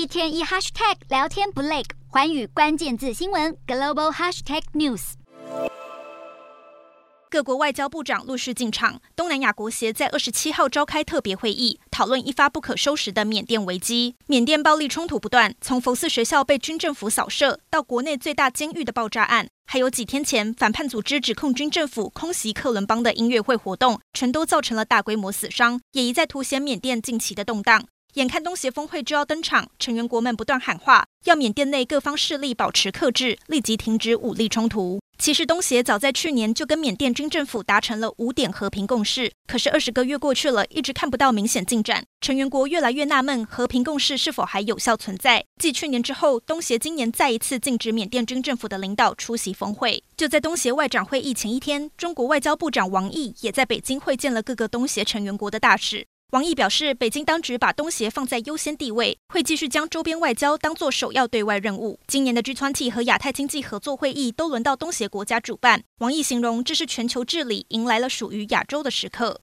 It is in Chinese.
一天一 hashtag 聊天不累，环宇关键字新闻 global hashtag news。各国外交部长陆续进场，东南亚国协在二十七号召开特别会议，讨论一发不可收拾的缅甸危机。缅甸暴力冲突不断，从佛寺学校被军政府扫射，到国内最大监狱的爆炸案，还有几天前反叛组织指控军政府空袭克伦邦的音乐会活动，全都造成了大规模死伤，也一再凸显缅甸近期的动荡。眼看东协峰会就要登场，成员国们不断喊话，要缅甸内各方势力保持克制，立即停止武力冲突。其实东协早在去年就跟缅甸军政府达成了五点和平共识，可是二十个月过去了，一直看不到明显进展。成员国越来越纳闷，和平共识是否还有效存在？继去年之后，东协今年再一次禁止缅甸军政府的领导出席峰会。就在东协外长会议前一天，中国外交部长王毅也在北京会见了各个东协成员国的大使。王毅表示，北京当局把东协放在优先地位，会继续将周边外交当作首要对外任务。今年的 G20 和亚太经济合作会议都轮到东协国家主办。王毅形容这是全球治理迎来了属于亚洲的时刻。